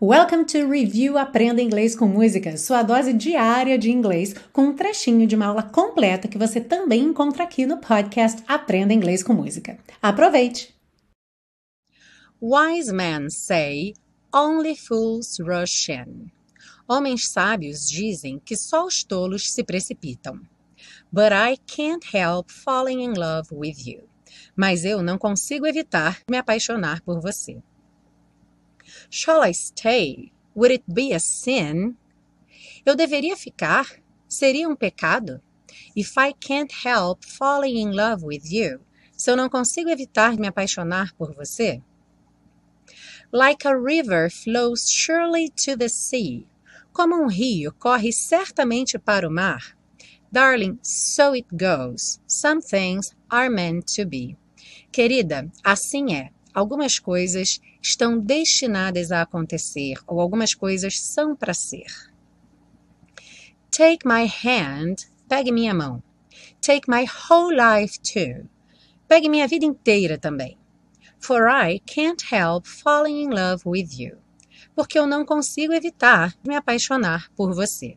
Welcome to Review Aprenda Inglês com Música, sua dose diária de inglês, com um trechinho de uma aula completa que você também encontra aqui no podcast Aprenda Inglês com Música. Aproveite! Wise men say only fools rush in. Homens sábios dizem que só os tolos se precipitam. But I can't help falling in love with you. Mas eu não consigo evitar me apaixonar por você. Shall I stay? Would it be a sin? Eu deveria ficar? Seria um pecado? If I can't help falling in love with you, se eu não consigo evitar me apaixonar por você? Like a river flows surely to the sea. Como um rio corre certamente para o mar. Darling, so it goes. Some things are meant to be. Querida, assim é. Algumas coisas estão destinadas a acontecer ou algumas coisas são para ser. Take my hand, pegue minha mão. Take my whole life too. Pegue minha vida inteira também. For I can't help falling in love with you. Porque eu não consigo evitar me apaixonar por você.